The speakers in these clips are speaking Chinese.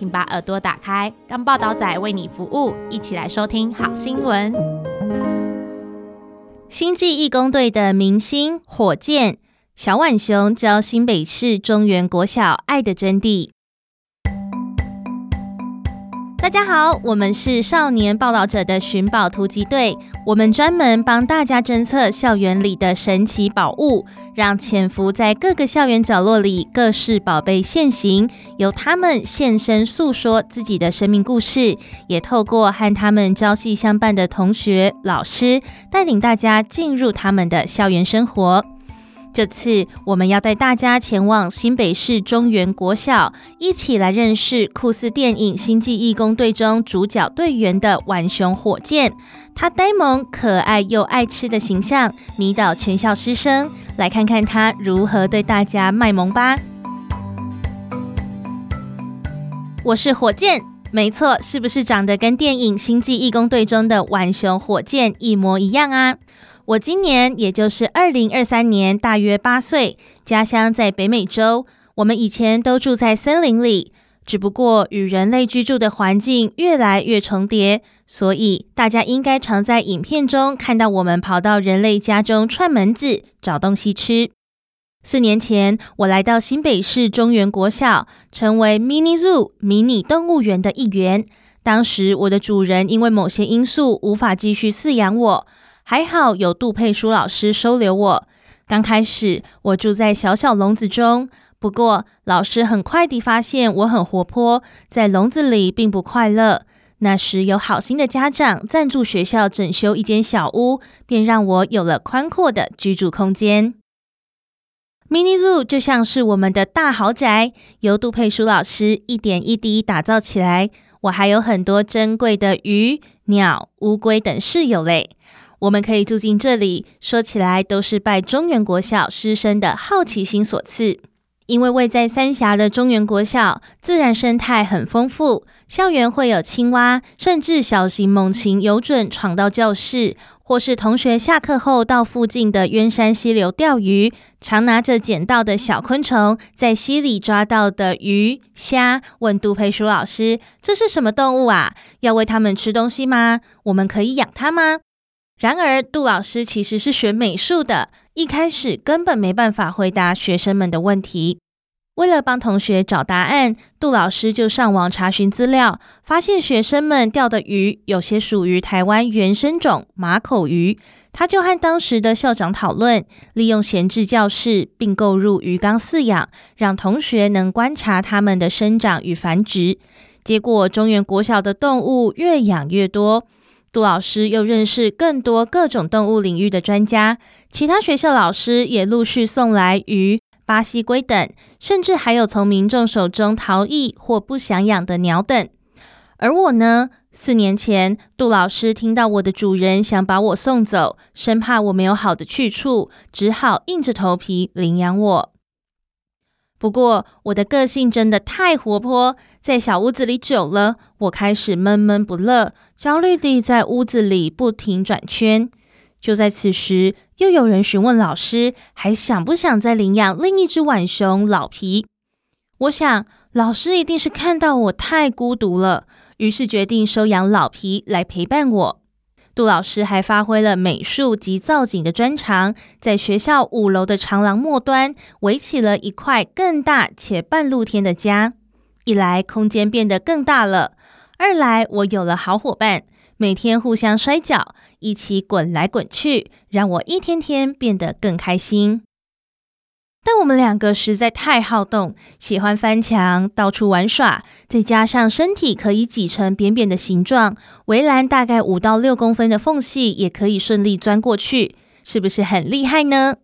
请把耳朵打开，让报道仔为你服务，一起来收听好新闻。星际义工队的明星火箭。小浣熊教新北市中原国小爱的真谛。大家好，我们是少年报道者的寻宝突击队，我们专门帮大家侦测校园里的神奇宝物，让潜伏在各个校园角落里各式宝贝现形，由他们现身诉说自己的生命故事，也透过和他们朝夕相伴的同学、老师，带领大家进入他们的校园生活。这次我们要带大家前往新北市中原国小，一起来认识酷似电影《星际义工队》中主角队员的浣熊火箭。他呆萌、可爱又爱吃的形象，迷倒全校师生。来看看他如何对大家卖萌吧！我是火箭，没错，是不是长得跟电影《星际义工队》中的浣熊火箭一模一样啊？我今年也就是二零二三年，大约八岁，家乡在北美洲。我们以前都住在森林里，只不过与人类居住的环境越来越重叠，所以大家应该常在影片中看到我们跑到人类家中串门子，找东西吃。四年前，我来到新北市中原国小，成为 Mini Zoo 迷你动物园的一员。当时，我的主人因为某些因素无法继续饲养我。还好有杜佩书老师收留我。刚开始我住在小小笼子中，不过老师很快地发现我很活泼，在笼子里并不快乐。那时有好心的家长赞助学校整修一间小屋，便让我有了宽阔的居住空间。Mini Zoo 就像是我们的大豪宅，由杜佩书老师一点一滴打造起来。我还有很多珍贵的鱼、鸟、乌龟等室友嘞。我们可以住进这里，说起来都是拜中原国小师生的好奇心所赐。因为位在三峡的中原国小，自然生态很丰富，校园会有青蛙，甚至小型猛禽有准闯到教室，或是同学下课后到附近的渊山溪流钓鱼，常拿着捡到的小昆虫，在溪里抓到的鱼虾，问杜佩书老师：“这是什么动物啊？要喂它们吃东西吗？我们可以养它吗？”然而，杜老师其实是学美术的，一开始根本没办法回答学生们的问题。为了帮同学找答案，杜老师就上网查询资料，发现学生们钓的鱼有些属于台湾原生种马口鱼。他就和当时的校长讨论，利用闲置教室并购入鱼缸饲养，让同学能观察它们的生长与繁殖。结果，中原国小的动物越养越多。杜老师又认识更多各种动物领域的专家，其他学校老师也陆续送来鱼、巴西龟等，甚至还有从民众手中逃逸或不想养的鸟等。而我呢，四年前，杜老师听到我的主人想把我送走，生怕我没有好的去处，只好硬着头皮领养我。不过，我的个性真的太活泼。在小屋子里久了，我开始闷闷不乐，焦虑地在屋子里不停转圈。就在此时，又有人询问老师，还想不想再领养另一只浣熊老皮？我想，老师一定是看到我太孤独了，于是决定收养老皮来陪伴我。杜老师还发挥了美术及造景的专长，在学校五楼的长廊末端围起了一块更大且半露天的家。一来空间变得更大了，二来我有了好伙伴，每天互相摔跤，一起滚来滚去，让我一天天变得更开心。但我们两个实在太好动，喜欢翻墙、到处玩耍，再加上身体可以挤成扁扁的形状，围栏大概五到六公分的缝隙也可以顺利钻过去，是不是很厉害呢？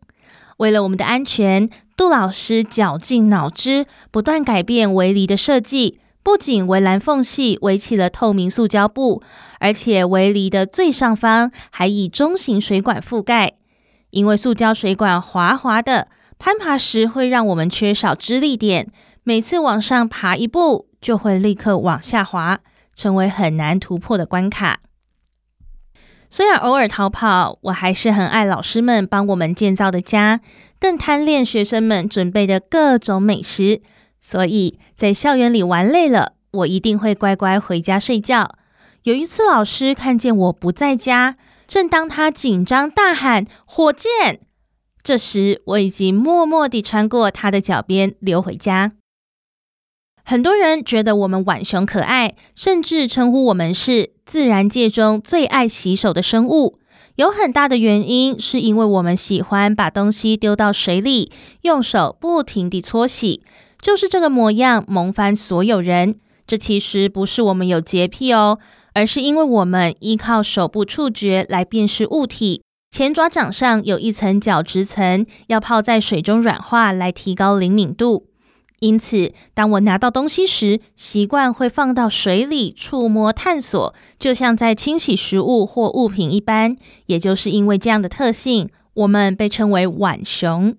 为了我们的安全，杜老师绞尽脑汁，不断改变围篱的设计，不仅围栏缝隙围起了透明塑胶布，而且围篱的最上方还以中型水管覆盖。因为塑胶水管滑滑的，攀爬时会让我们缺少支力点，每次往上爬一步就会立刻往下滑，成为很难突破的关卡。虽然偶尔逃跑，我还是很爱老师们帮我们建造的家，更贪恋学生们准备的各种美食。所以在校园里玩累了，我一定会乖乖回家睡觉。有一次，老师看见我不在家，正当他紧张大喊“火箭”，这时我已经默默地穿过他的脚边溜回家。很多人觉得我们浣熊可爱，甚至称呼我们是自然界中最爱洗手的生物。有很大的原因是因为我们喜欢把东西丢到水里，用手不停地搓洗。就是这个模样，萌翻所有人。这其实不是我们有洁癖哦，而是因为我们依靠手部触觉来辨识物体。前爪掌上有一层角质层，要泡在水中软化来提高灵敏度。因此，当我拿到东西时，习惯会放到水里触摸探索，就像在清洗食物或物品一般。也就是因为这样的特性，我们被称为浣熊。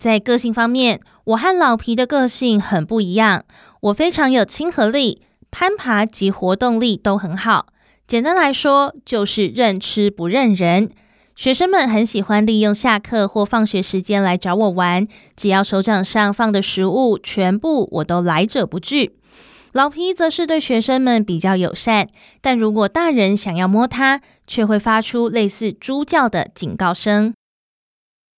在个性方面，我和老皮的个性很不一样。我非常有亲和力，攀爬及活动力都很好。简单来说，就是认吃不认人。学生们很喜欢利用下课或放学时间来找我玩，只要手掌上放的食物全部我都来者不拒。老皮则是对学生们比较友善，但如果大人想要摸它，却会发出类似猪叫的警告声。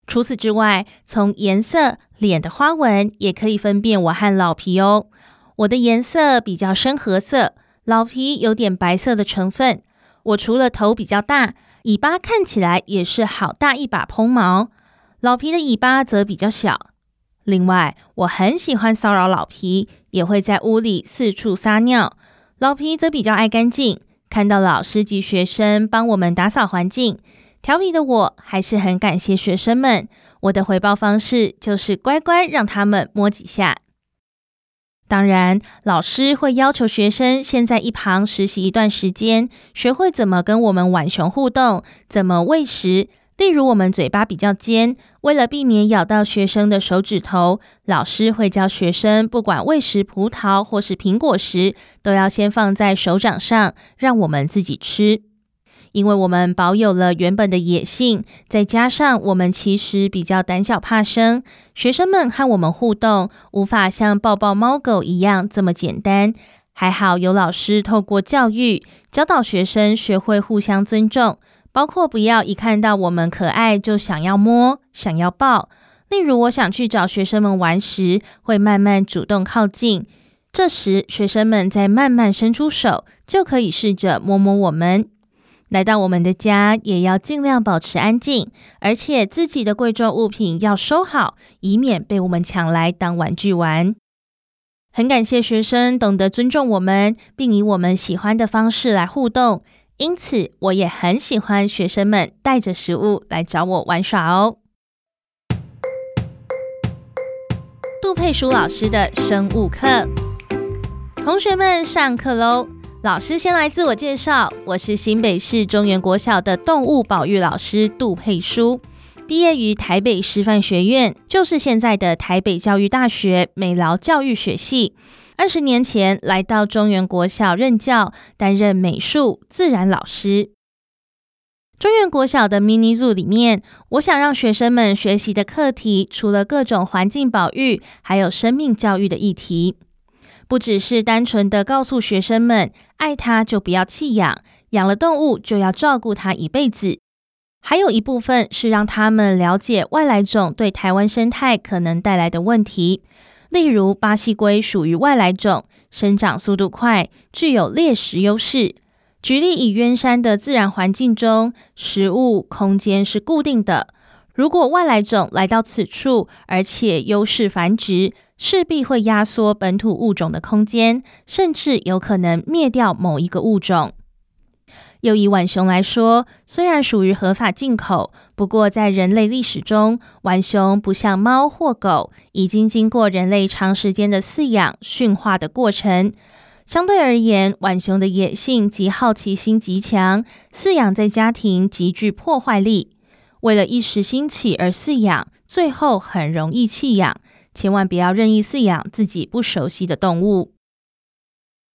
除此之外，从颜色、脸的花纹也可以分辨我和老皮哦。我的颜色比较深褐色，老皮有点白色的成分。我除了头比较大，尾巴看起来也是好大一把蓬毛，老皮的尾巴则比较小。另外，我很喜欢骚扰老皮，也会在屋里四处撒尿。老皮则比较爱干净，看到老师及学生帮我们打扫环境，调皮的我还是很感谢学生们。我的回报方式就是乖乖让他们摸几下。当然，老师会要求学生先在一旁实习一段时间，学会怎么跟我们浣熊互动，怎么喂食。例如，我们嘴巴比较尖，为了避免咬到学生的手指头，老师会教学生，不管喂食葡萄或是苹果时，都要先放在手掌上，让我们自己吃。因为我们保有了原本的野性，再加上我们其实比较胆小怕生，学生们和我们互动无法像抱抱猫狗一样这么简单。还好有老师透过教育教导学生学会互相尊重，包括不要一看到我们可爱就想要摸、想要抱。例如，我想去找学生们玩时，会慢慢主动靠近，这时学生们再慢慢伸出手，就可以试着摸摸我们。来到我们的家，也要尽量保持安静，而且自己的贵重物品要收好，以免被我们抢来当玩具玩。很感谢学生懂得尊重我们，并以我们喜欢的方式来互动，因此我也很喜欢学生们带着食物来找我玩耍哦。杜佩书老师的生物课，同学们上课喽！老师先来自我介绍，我是新北市中原国小的动物保育老师杜佩书，毕业于台北师范学院，就是现在的台北教育大学美劳教育学系。二十年前来到中原国小任教，担任美术、自然老师。中原国小的 mini zoo 里面，我想让学生们学习的课题，除了各种环境保育，还有生命教育的议题。不只是单纯的告诉学生们，爱它就不要弃养，养了动物就要照顾它一辈子。还有一部分是让他们了解外来种对台湾生态可能带来的问题。例如，巴西龟属于外来种，生长速度快，具有猎食优势。举例以鸢山的自然环境中，食物空间是固定的。如果外来种来到此处，而且优势繁殖，势必会压缩本土物种的空间，甚至有可能灭掉某一个物种。又以浣熊来说，虽然属于合法进口，不过在人类历史中，浣熊不像猫或狗，已经经过人类长时间的饲养、驯化的过程。相对而言，浣熊的野性及好奇心极强，饲养在家庭极具破坏力。为了一时兴起而饲养，最后很容易弃养。千万不要任意饲养自己不熟悉的动物。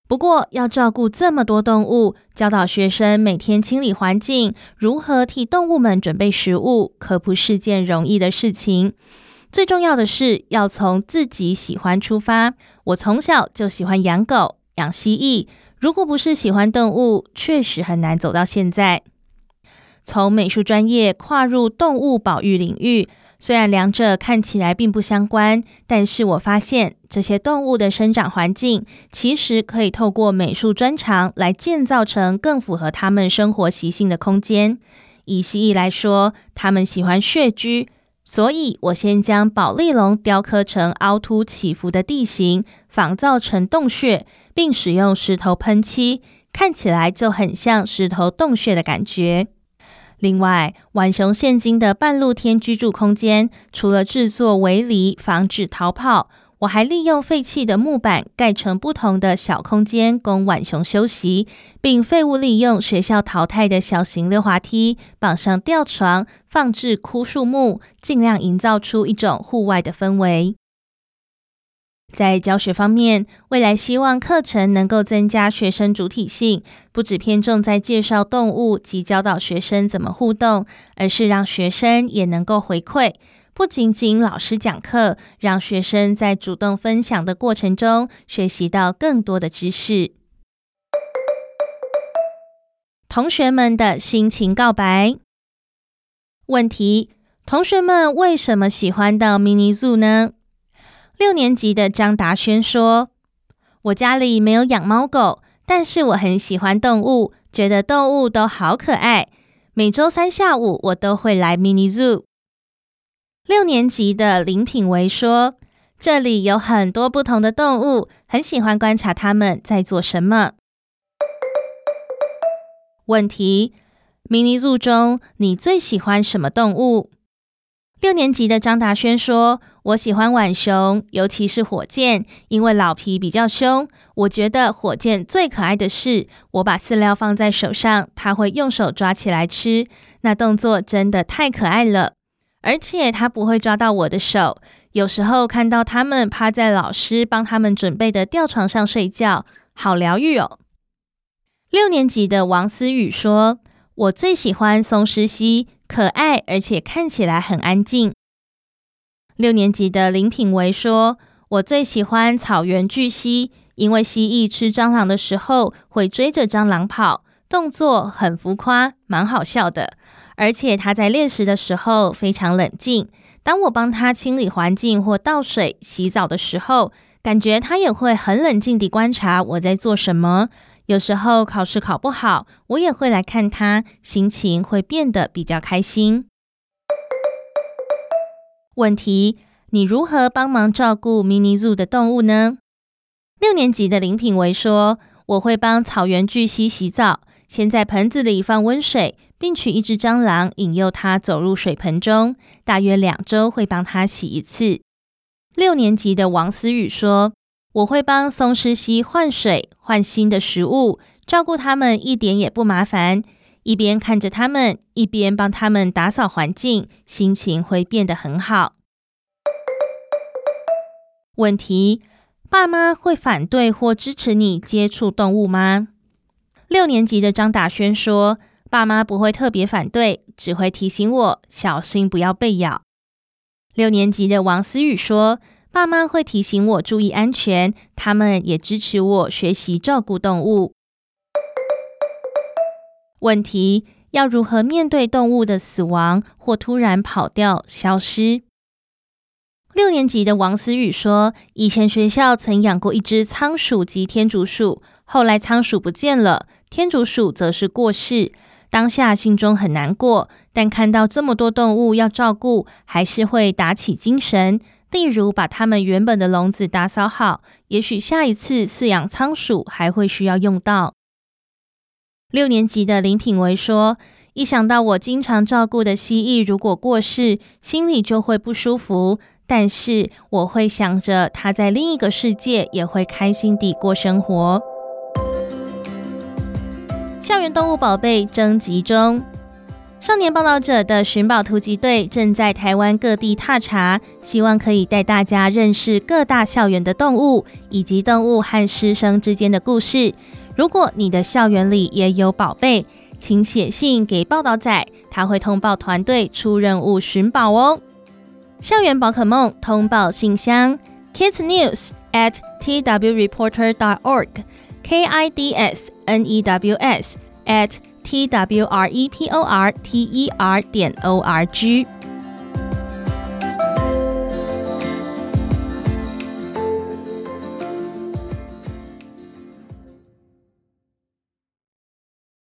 不过，要照顾这么多动物，教导学生每天清理环境，如何替动物们准备食物，可不是件容易的事情。最重要的是要从自己喜欢出发。我从小就喜欢养狗、养蜥蜴，如果不是喜欢动物，确实很难走到现在。从美术专业跨入动物保育领域。虽然两者看起来并不相关，但是我发现这些动物的生长环境其实可以透过美术专长来建造成更符合它们生活习性的空间。以蜥蜴来说，它们喜欢穴居，所以我先将保丽龙雕刻成凹凸起伏的地形，仿造成洞穴，并使用石头喷漆，看起来就很像石头洞穴的感觉。另外，浣熊现今的半露天居住空间，除了制作围篱防止逃跑，我还利用废弃的木板盖成不同的小空间，供浣熊休息，并废物利用学校淘汰的小型溜滑梯，绑上吊床，放置枯树木，尽量营造出一种户外的氛围。在教学方面，未来希望课程能够增加学生主体性，不只偏重在介绍动物及教导学生怎么互动，而是让学生也能够回馈，不仅仅老师讲课，让学生在主动分享的过程中学习到更多的知识。同学们的心情告白问题：同学们为什么喜欢到 Mini Zoo 呢？六年级的张达轩说：“我家里没有养猫狗，但是我很喜欢动物，觉得动物都好可爱。每周三下午我都会来 Mini Zoo。”六年级的林品维说：“这里有很多不同的动物，很喜欢观察它们在做什么。”问题：Mini Zoo 中你最喜欢什么动物？六年级的张达轩说：“我喜欢浣熊，尤其是火箭，因为老皮比较凶。我觉得火箭最可爱的是，我把饲料放在手上，它会用手抓起来吃，那动作真的太可爱了。而且它不会抓到我的手。有时候看到它们趴在老师帮他们准备的吊床上睡觉，好疗愈哦。”六年级的王思雨说：“我最喜欢松狮蜥。”可爱，而且看起来很安静。六年级的林品维说：“我最喜欢草原巨蜥，因为蜥蜴吃蟑螂的时候会追着蟑螂跑，动作很浮夸，蛮好笑的。而且它在猎食的时候非常冷静。当我帮它清理环境或倒水、洗澡的时候，感觉它也会很冷静地观察我在做什么。”有时候考试考不好，我也会来看它，心情会变得比较开心。问题：你如何帮忙照顾 Mini Zoo 的动物呢？六年级的林品维说：“我会帮草原巨蜥洗澡，先在盆子里放温水，并取一只蟑螂，引诱它走入水盆中，大约两周会帮它洗一次。”六年级的王思雨说。我会帮松狮蜥换水、换新的食物，照顾它们一点也不麻烦。一边看着他们，一边帮他们打扫环境，心情会变得很好。问题：爸妈会反对或支持你接触动物吗？六年级的张达轩说：“爸妈不会特别反对，只会提醒我小心不要被咬。”六年级的王思雨说。爸妈会提醒我注意安全，他们也支持我学习照顾动物。问题：要如何面对动物的死亡或突然跑掉、消失？六年级的王思雨说：“以前学校曾养过一只仓鼠及天竺鼠，后来仓鼠不见了，天竺鼠则是过世。当下心中很难过，但看到这么多动物要照顾，还是会打起精神。”例如，把他们原本的笼子打扫好，也许下一次饲养仓鼠还会需要用到。六年级的林品维说：“一想到我经常照顾的蜥蜴如果过世，心里就会不舒服。但是我会想着它在另一个世界也会开心地过生活。”校园动物宝贝征集中。少年报道者的寻宝突击队正在台湾各地踏查，希望可以带大家认识各大校园的动物，以及动物和师生之间的故事。如果你的校园里也有宝贝，请写信给报道仔，他会通报团队出任务寻宝哦。校园宝可梦通报信箱：kids news at twreporter dot org，k i d s n e w s at t w r e p o r t e r 点 o r g。